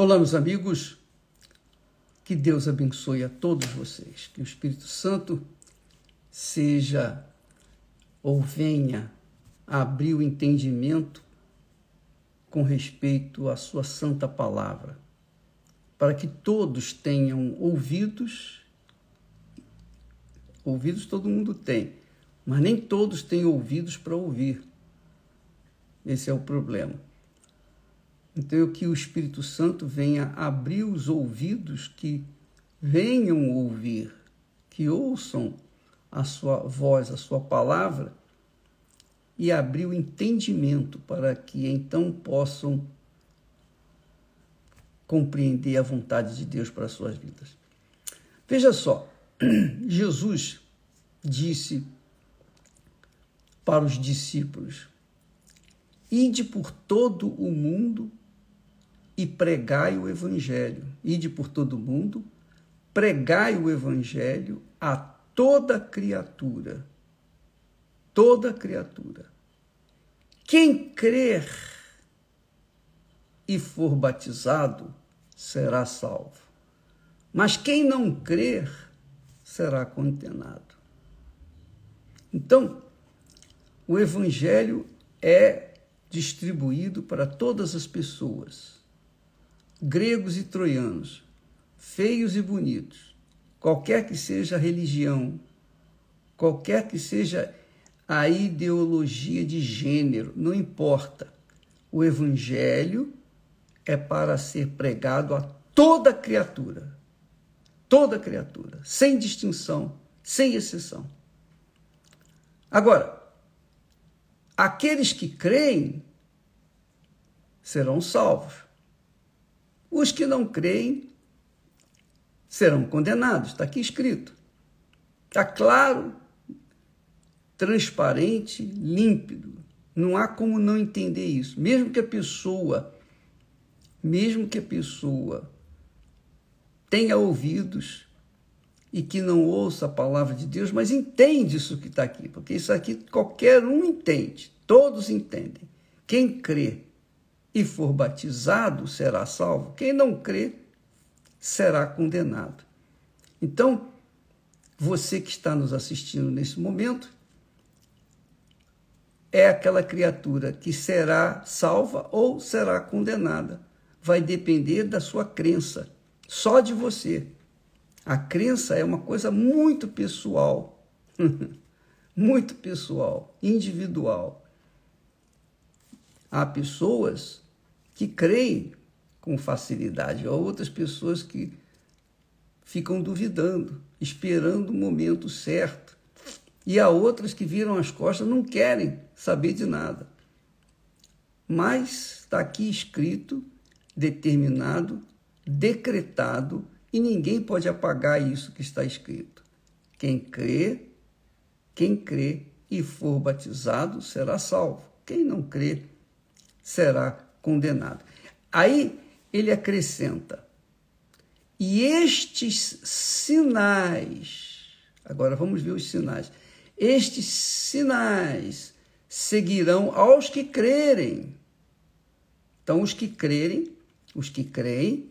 Olá, meus amigos. Que Deus abençoe a todos vocês. Que o Espírito Santo seja ou venha abrir o entendimento com respeito à sua santa palavra, para que todos tenham ouvidos. Ouvidos todo mundo tem, mas nem todos têm ouvidos para ouvir. Esse é o problema. Então, que o Espírito Santo venha abrir os ouvidos que venham ouvir, que ouçam a sua voz, a sua palavra, e abrir o entendimento para que então possam compreender a vontade de Deus para as suas vidas. Veja só, Jesus disse para os discípulos: Ide por todo o mundo e pregai o Evangelho. Ide por todo o mundo, pregai o Evangelho a toda criatura. Toda criatura. Quem crer e for batizado será salvo. Mas quem não crer será condenado. Então, o Evangelho é distribuído para todas as pessoas gregos e troianos, feios e bonitos, qualquer que seja a religião, qualquer que seja a ideologia de gênero, não importa. O evangelho é para ser pregado a toda criatura. Toda criatura, sem distinção, sem exceção. Agora, aqueles que creem serão salvos. Os que não creem serão condenados, está aqui escrito. Está claro, transparente, límpido. Não há como não entender isso. Mesmo que a pessoa, mesmo que a pessoa tenha ouvidos e que não ouça a palavra de Deus, mas entende isso que está aqui, porque isso aqui qualquer um entende, todos entendem. Quem crê e for batizado será salvo. Quem não crê será condenado. Então, você que está nos assistindo nesse momento é aquela criatura que será salva ou será condenada. Vai depender da sua crença, só de você. A crença é uma coisa muito pessoal, muito pessoal, individual. Há pessoas que creem com facilidade, há outras pessoas que ficam duvidando, esperando o momento certo. E há outras que viram as costas, não querem saber de nada. Mas está aqui escrito, determinado, decretado, e ninguém pode apagar isso que está escrito. Quem crê, quem crê e for batizado será salvo. Quem não crê será condenado. Aí ele acrescenta: e estes sinais, agora vamos ver os sinais, estes sinais seguirão aos que crerem. Então, os que crerem, os que creem,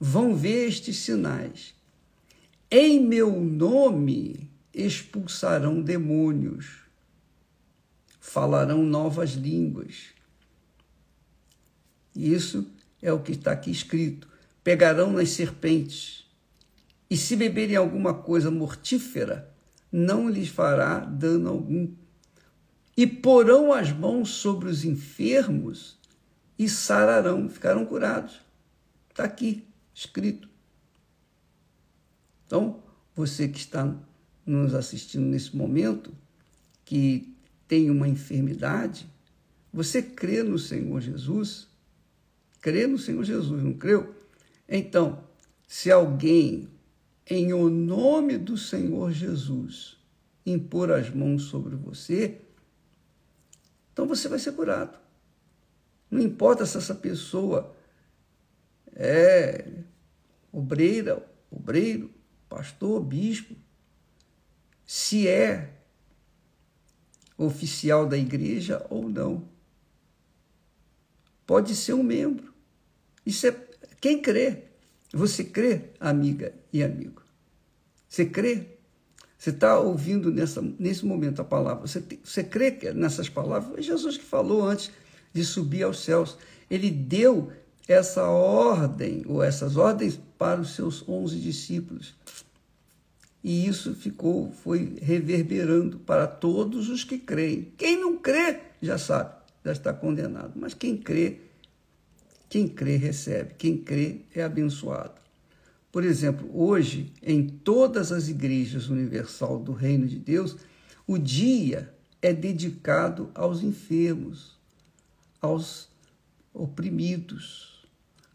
vão ver estes sinais. Em meu nome expulsarão demônios, falarão novas línguas isso é o que está aqui escrito. Pegarão nas serpentes, e se beberem alguma coisa mortífera, não lhes fará dano algum. E porão as mãos sobre os enfermos e sararão, ficarão curados. Está aqui escrito. Então, você que está nos assistindo nesse momento, que tem uma enfermidade, você crê no Senhor Jesus, crê no Senhor Jesus, não creu? Então, se alguém, em o nome do Senhor Jesus, impor as mãos sobre você, então você vai ser curado. Não importa se essa pessoa é obreira, obreiro, pastor, bispo, se é oficial da igreja ou não. Pode ser um membro. Isso é Quem crê? Você crê, amiga e amigo? Você crê? Você está ouvindo nessa, nesse momento a palavra? Você, você crê nessas palavras? Foi Jesus que falou antes de subir aos céus. Ele deu essa ordem, ou essas ordens, para os seus onze discípulos. E isso ficou, foi reverberando para todos os que creem. Quem não crê, já sabe, já está condenado. Mas quem crê, quem crê recebe, quem crê é abençoado. Por exemplo, hoje, em todas as igrejas universal do Reino de Deus, o dia é dedicado aos enfermos, aos oprimidos,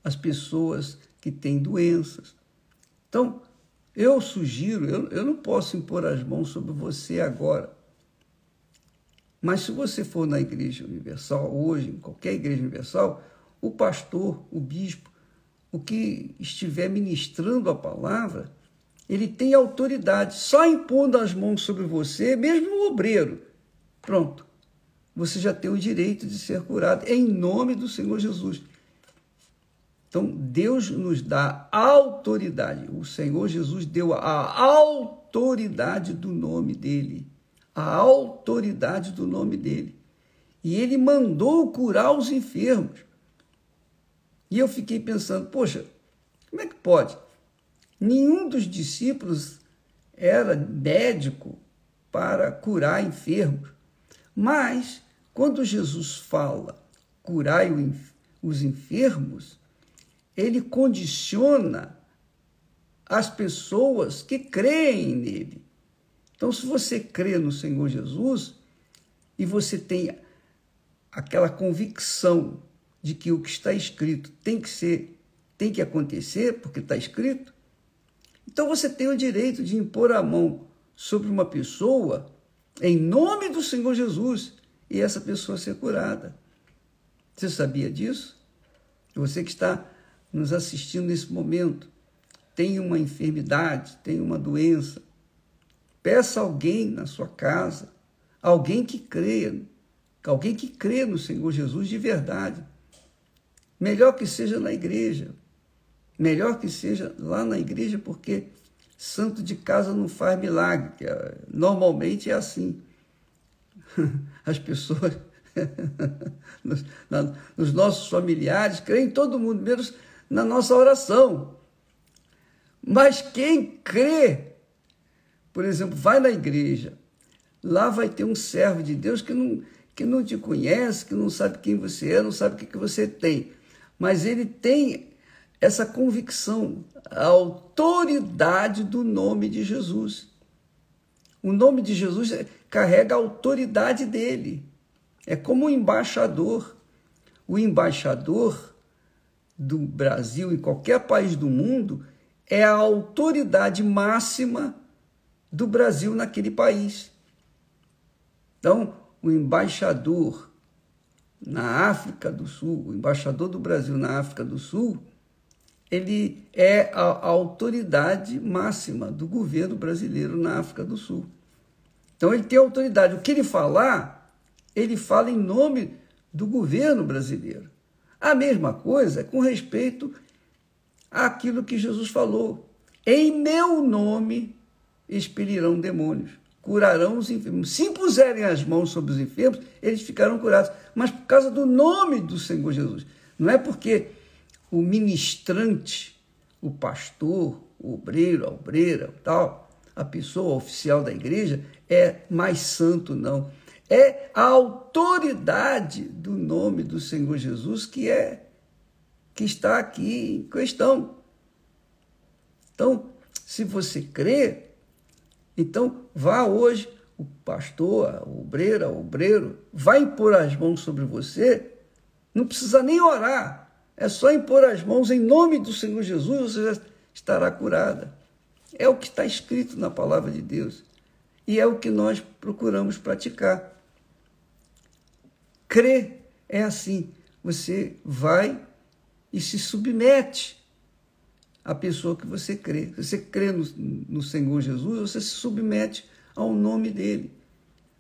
às pessoas que têm doenças. Então, eu sugiro, eu, eu não posso impor as mãos sobre você agora, mas se você for na Igreja Universal hoje, em qualquer Igreja Universal, o pastor, o bispo, o que estiver ministrando a palavra, ele tem autoridade, só impondo as mãos sobre você, mesmo o obreiro. Pronto. Você já tem o direito de ser curado em nome do Senhor Jesus. Então, Deus nos dá autoridade. O Senhor Jesus deu a autoridade do nome dele. A autoridade do nome dele. E ele mandou curar os enfermos. E eu fiquei pensando, poxa, como é que pode? Nenhum dos discípulos era médico para curar enfermos. Mas, quando Jesus fala curai os enfermos, ele condiciona as pessoas que creem nele. Então, se você crê no Senhor Jesus e você tem aquela convicção de que o que está escrito tem que ser, tem que acontecer, porque está escrito, então você tem o direito de impor a mão sobre uma pessoa em nome do Senhor Jesus e essa pessoa ser curada. Você sabia disso? Você que está nos assistindo nesse momento tem uma enfermidade, tem uma doença, peça alguém na sua casa, alguém que creia, alguém que crê no Senhor Jesus de verdade, Melhor que seja na igreja. Melhor que seja lá na igreja, porque santo de casa não faz milagre. É, normalmente é assim. As pessoas, nos, na, nos nossos familiares, creem todo mundo, menos na nossa oração. Mas quem crê, por exemplo, vai na igreja, lá vai ter um servo de Deus que não, que não te conhece, que não sabe quem você é, não sabe o que, que você tem mas ele tem essa convicção, a autoridade do nome de Jesus. O nome de Jesus carrega a autoridade dele. É como um embaixador. O embaixador do Brasil em qualquer país do mundo é a autoridade máxima do Brasil naquele país. Então, o embaixador na África do Sul, o embaixador do Brasil na África do Sul, ele é a, autoridade máxima do governo brasileiro na África do Sul. Então ele tem autoridade. O que ele falar, ele fala em nome do governo brasileiro. A mesma coisa com respeito àquilo que Jesus falou. Em meu nome expelirão demônios curarão os enfermos. Se impuserem as mãos sobre os enfermos, eles ficarão curados. Mas por causa do nome do Senhor Jesus. Não é porque o ministrante, o pastor, o obreiro, a obreira, tal, a pessoa oficial da igreja é mais santo, não. É a autoridade do nome do Senhor Jesus que é que está aqui em questão. Então, se você crê, então, vá hoje, o pastor, a obreira, o obreiro, vai impor as mãos sobre você, não precisa nem orar, é só impor as mãos em nome do Senhor Jesus, você já estará curada. É o que está escrito na palavra de Deus e é o que nós procuramos praticar. Crer é assim, você vai e se submete a pessoa que você crê. Você crê no, no Senhor Jesus, você se submete ao nome dele,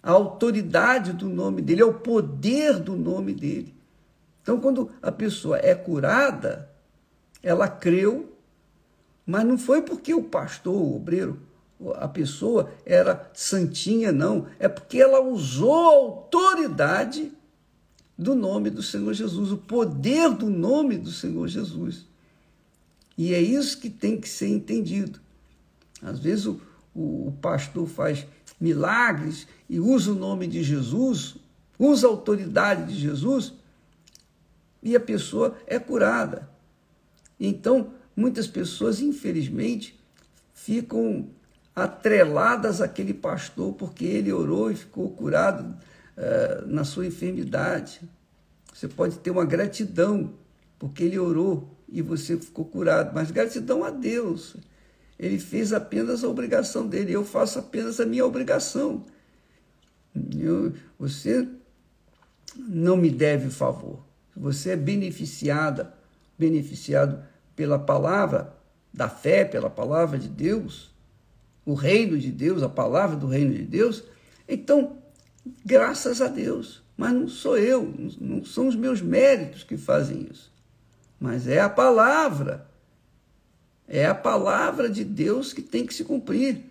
à autoridade do nome dele, ao poder do nome dele. Então, quando a pessoa é curada, ela creu, mas não foi porque o pastor, o obreiro, a pessoa era santinha, não. É porque ela usou a autoridade do nome do Senhor Jesus, o poder do nome do Senhor Jesus. E é isso que tem que ser entendido. Às vezes o, o, o pastor faz milagres e usa o nome de Jesus, usa a autoridade de Jesus, e a pessoa é curada. Então, muitas pessoas, infelizmente, ficam atreladas àquele pastor porque ele orou e ficou curado uh, na sua enfermidade. Você pode ter uma gratidão porque ele orou e você ficou curado, mas gratidão a Deus. Ele fez apenas a obrigação dele, eu faço apenas a minha obrigação. Eu, você não me deve favor. Você é beneficiada, beneficiado pela palavra da fé, pela palavra de Deus, o reino de Deus, a palavra do reino de Deus, então, graças a Deus. Mas não sou eu, não são os meus méritos que fazem isso. Mas é a palavra. É a palavra de Deus que tem que se cumprir.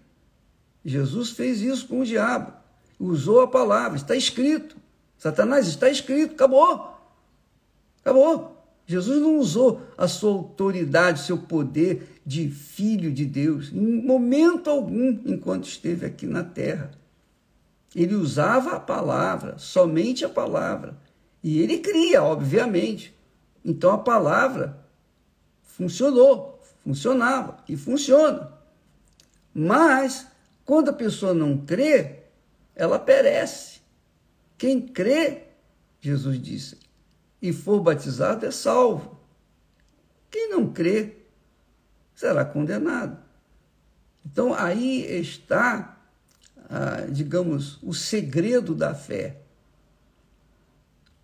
Jesus fez isso com o diabo. Usou a palavra, está escrito. Satanás, está escrito, acabou. Acabou. Jesus não usou a sua autoridade, seu poder de filho de Deus, em momento algum, enquanto esteve aqui na terra. Ele usava a palavra, somente a palavra. E ele cria, obviamente. Então a palavra funcionou, funcionava e funciona. Mas, quando a pessoa não crê, ela perece. Quem crê, Jesus disse, e for batizado é salvo. Quem não crê será condenado. Então aí está, ah, digamos, o segredo da fé.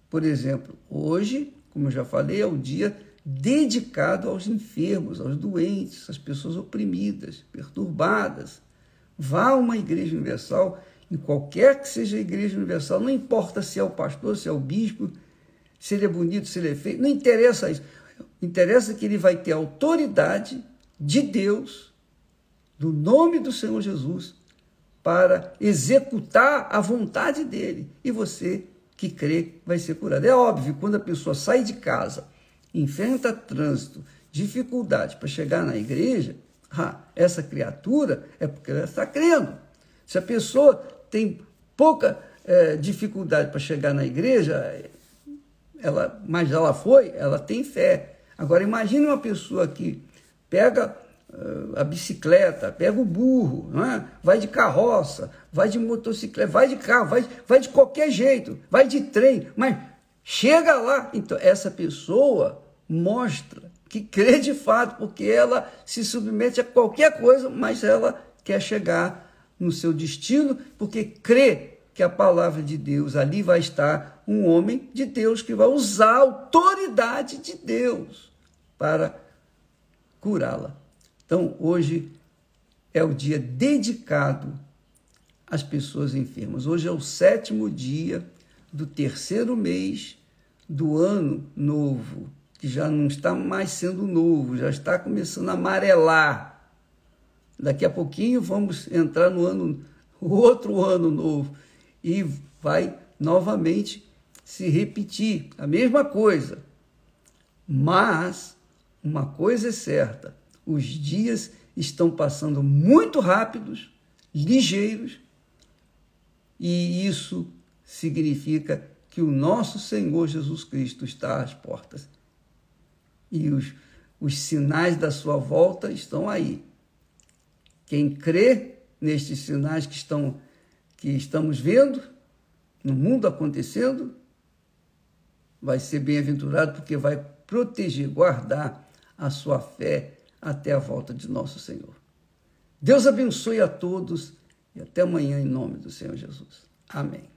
Por exemplo, hoje, como eu já falei, é o dia dedicado aos enfermos, aos doentes, às pessoas oprimidas, perturbadas. Vá a uma igreja universal, em qualquer que seja a igreja universal, não importa se é o pastor, se é o bispo, se ele é bonito, se ele é feio, não interessa isso. Interessa que ele vai ter autoridade de Deus, do nome do Senhor Jesus, para executar a vontade dele. E você que crê vai ser curado. É óbvio, quando a pessoa sai de casa, enfrenta trânsito, dificuldade para chegar na igreja, ah, essa criatura é porque ela está crendo. Se a pessoa tem pouca é, dificuldade para chegar na igreja, ela, mas ela foi, ela tem fé. Agora imagine uma pessoa que pega a bicicleta, pega o burro, é? vai de carroça, vai de motocicleta, vai de carro, vai, vai de qualquer jeito, vai de trem, mas chega lá. Então, essa pessoa mostra que crê de fato, porque ela se submete a qualquer coisa, mas ela quer chegar no seu destino, porque crê que a palavra de Deus ali vai estar um homem de Deus que vai usar a autoridade de Deus para curá-la. Então, hoje é o dia dedicado às pessoas enfermas. Hoje é o sétimo dia do terceiro mês do ano novo, que já não está mais sendo novo, já está começando a amarelar. Daqui a pouquinho vamos entrar no ano, outro ano novo e vai novamente se repetir a mesma coisa. Mas uma coisa é certa: os dias estão passando muito rápidos, ligeiros, e isso significa que o nosso Senhor Jesus Cristo está às portas. E os, os sinais da sua volta estão aí. Quem crê nestes sinais que estão que estamos vendo no mundo acontecendo, vai ser bem-aventurado porque vai proteger, guardar a sua fé até a volta de nosso Senhor. Deus abençoe a todos e até amanhã em nome do Senhor Jesus. Amém.